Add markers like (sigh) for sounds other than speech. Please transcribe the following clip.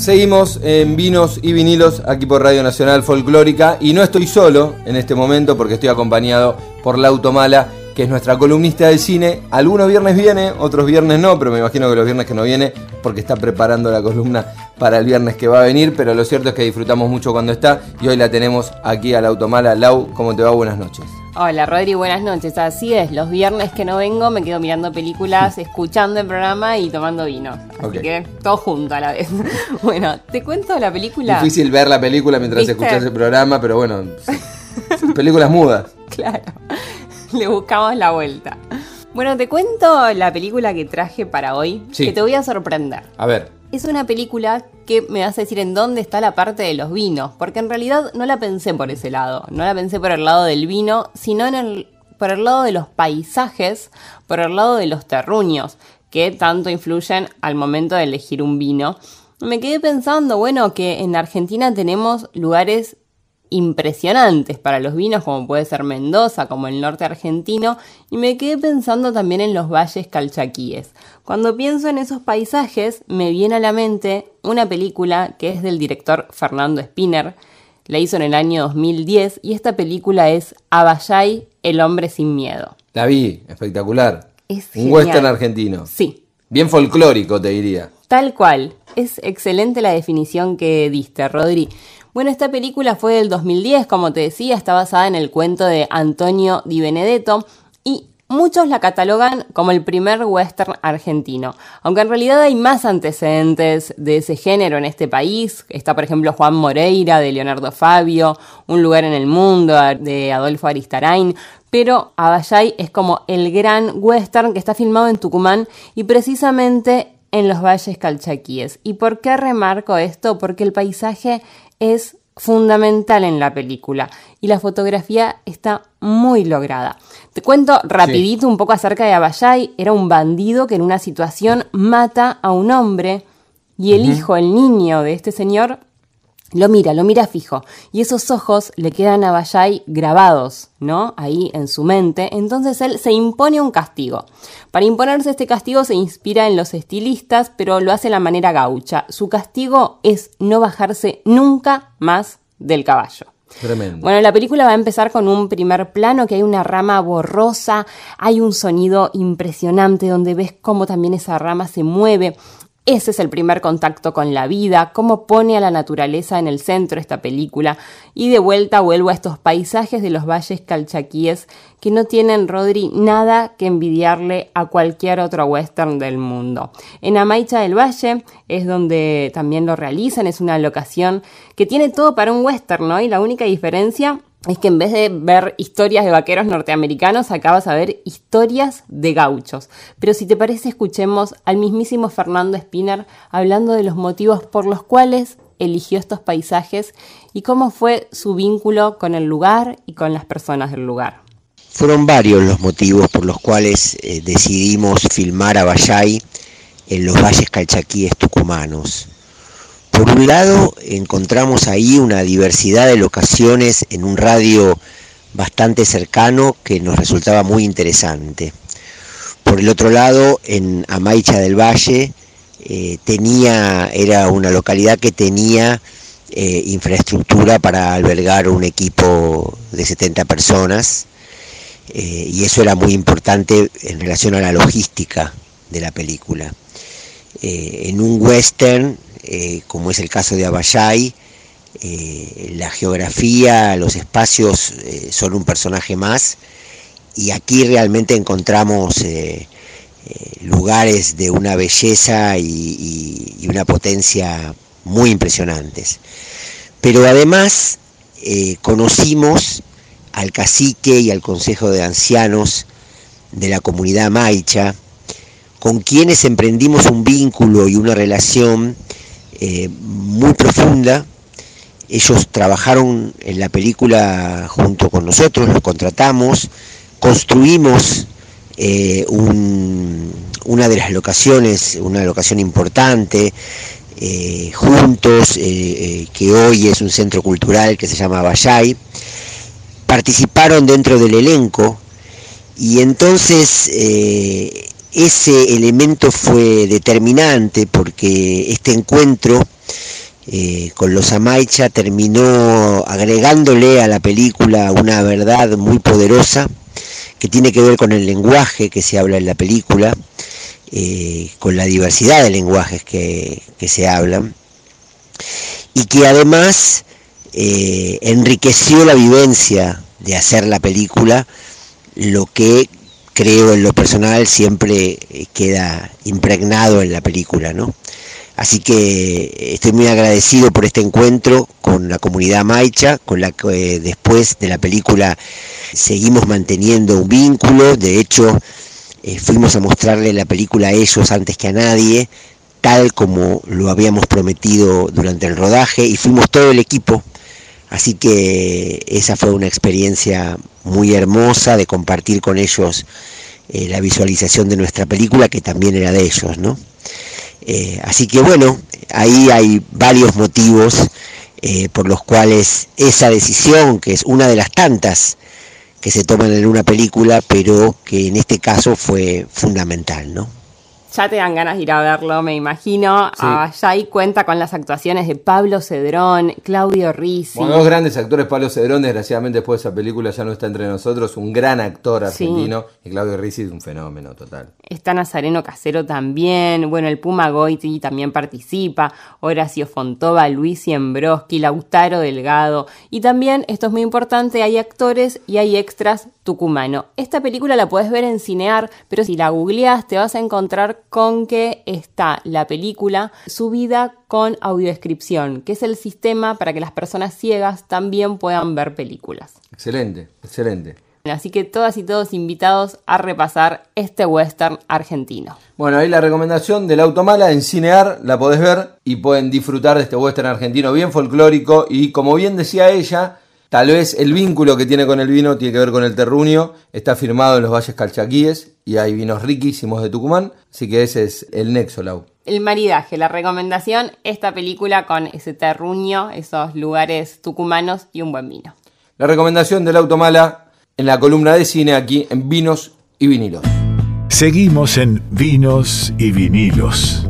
Seguimos en vinos y vinilos aquí por Radio Nacional Folclórica y no estoy solo en este momento porque estoy acompañado por Lauto Mala, que es nuestra columnista del cine. Algunos viernes viene, otros viernes no, pero me imagino que los viernes que no viene porque está preparando la columna para el viernes que va a venir, pero lo cierto es que disfrutamos mucho cuando está y hoy la tenemos aquí a Lauto Mala. Lau, ¿cómo te va? Buenas noches. Hola Rodri, buenas noches. Así es, los viernes que no vengo me quedo mirando películas, escuchando el programa y tomando vino. Así que todo junto a la vez. (laughs) bueno, te cuento la película. Difícil ver la película mientras escuchas el programa, pero bueno, (laughs) películas mudas. Claro, le buscamos la vuelta. Bueno, te cuento la película que traje para hoy, que te voy a sorprender. A ver. Es una película que me a decir en dónde está la parte de los vinos, porque en realidad no la pensé por ese lado, no la pensé por el lado del vino, sino en el, por el lado de los paisajes, por el lado de los terruños, que tanto influyen al momento de elegir un vino. Me quedé pensando, bueno, que en Argentina tenemos lugares impresionantes para los vinos, como puede ser Mendoza, como el norte argentino, y me quedé pensando también en los valles calchaquíes. Cuando pienso en esos paisajes, me viene a la mente una película que es del director Fernando Spinner, la hizo en el año 2010, y esta película es Abayay, el hombre sin miedo. La vi, espectacular. Es Un western argentino. Sí. Bien folclórico, te diría. Tal cual. Es excelente la definición que diste, Rodri. Bueno, esta película fue del 2010, como te decía, está basada en el cuento de Antonio Di Benedetto y muchos la catalogan como el primer western argentino, aunque en realidad hay más antecedentes de ese género en este país. Está, por ejemplo, Juan Moreira de Leonardo Fabio, Un lugar en el mundo de Adolfo Aristarain, pero Abayay es como el gran western que está filmado en Tucumán y precisamente en los valles calchaquíes. ¿Y por qué remarco esto? Porque el paisaje es fundamental en la película y la fotografía está muy lograda. Te cuento rapidito un poco acerca de Abayay. Era un bandido que en una situación mata a un hombre y el hijo, el niño de este señor, lo mira, lo mira fijo, y esos ojos le quedan a Bayay grabados, ¿no? Ahí en su mente. Entonces él se impone un castigo. Para imponerse este castigo se inspira en los estilistas, pero lo hace de la manera gaucha. Su castigo es no bajarse nunca más del caballo. Tremendo. Bueno, la película va a empezar con un primer plano que hay una rama borrosa, hay un sonido impresionante donde ves cómo también esa rama se mueve. Ese es el primer contacto con la vida, cómo pone a la naturaleza en el centro esta película. Y de vuelta vuelvo a estos paisajes de los valles calchaquíes que no tienen, Rodri, nada que envidiarle a cualquier otro western del mundo. En Amaicha del Valle es donde también lo realizan, es una locación que tiene todo para un western, ¿no? Y la única diferencia es que en vez de ver historias de vaqueros norteamericanos, acabas a ver historias de gauchos. Pero si te parece, escuchemos al mismísimo Fernando Spinner hablando de los motivos por los cuales eligió estos paisajes y cómo fue su vínculo con el lugar y con las personas del lugar. Fueron varios los motivos por los cuales eh, decidimos filmar a Bayay en los valles calchaquíes tucumanos. Por un lado, encontramos ahí una diversidad de locaciones en un radio bastante cercano que nos resultaba muy interesante. Por el otro lado, en Amaicha del Valle, eh, era una localidad que tenía eh, infraestructura para albergar un equipo de 70 personas eh, y eso era muy importante en relación a la logística de la película. en un western eh, como es el caso de Abayay, eh, la geografía, los espacios eh, son un personaje más y aquí realmente encontramos lugares de una belleza y, y, una potencia muy impresionantes. Pero además conocimos al cacique y al consejo de ancianos de la comunidad maicha, con quienes emprendimos un vínculo y una relación eh, muy profunda. Ellos trabajaron en la película junto con nosotros, los contratamos, construimos eh, una de las locaciones, una locación importante, eh, juntos, que hoy es un centro cultural que se llama Bayay, participaron dentro del elenco y entonces ese elemento fue determinante porque este encuentro eh, con los Amaicha terminó agregándole a la película una verdad muy poderosa que tiene que ver con el lenguaje que se habla en la película, eh, con la diversidad de lenguajes que, se hablan, y que además eh, enriqueció la vivencia de hacer la película, lo que creo en lo personal siempre queda impregnado en la película, ¿no? Así que estoy muy agradecido por este encuentro con la comunidad maicha, con la que eh, después de la película seguimos manteniendo un vínculo. De hecho, eh, fuimos a mostrarle la película a ellos antes que a nadie, tal como lo habíamos prometido durante el rodaje, y fuimos todo el equipo. Así que esa fue una experiencia muy hermosa de compartir con ellos eh, la visualización de nuestra película, que también era de ellos, ¿no? Eh, así que bueno, ahí hay varios motivos eh, por los cuales esa decisión, que es una de las tantas que se toman en una película, pero que en este caso fue fundamental, ¿no? Ya te dan ganas de ir a verlo, me imagino. Allá ahí cuenta con las actuaciones de Pablo Cedrón, Claudio Rizzi. Bueno, dos grandes actores. Pablo Cedrón, desgraciadamente, después de esa película ya no está entre nosotros. Un gran actor argentino. Y Claudio Rizzi es un fenómeno total. Está Nazareno Casero también. Bueno, el Puma Goiti también participa. Horacio Fontova, Luis Siembroski, Lautaro Delgado. Y también, esto es muy importante, hay actores y hay extras tucumano. Esta película la puedes ver en Cinear, pero si la googleas te vas a encontrar con que está la película subida con audiodescripción, que es el sistema para que las personas ciegas también puedan ver películas. Excelente, excelente. Así que todas y todos invitados a repasar este western argentino. Bueno, ahí la recomendación del Automala en Cinear, la podés ver y pueden disfrutar de este western argentino bien folclórico y como bien decía ella, Tal vez el vínculo que tiene con el vino tiene que ver con el terruño, está firmado en los valles calchaquíes y hay vinos riquísimos de Tucumán, así que ese es el nexo, Lau. El maridaje, la recomendación, esta película con ese terruño, esos lugares tucumanos y un buen vino. La recomendación del Automala en la columna de cine aquí en Vinos y Vinilos. Seguimos en Vinos y Vinilos.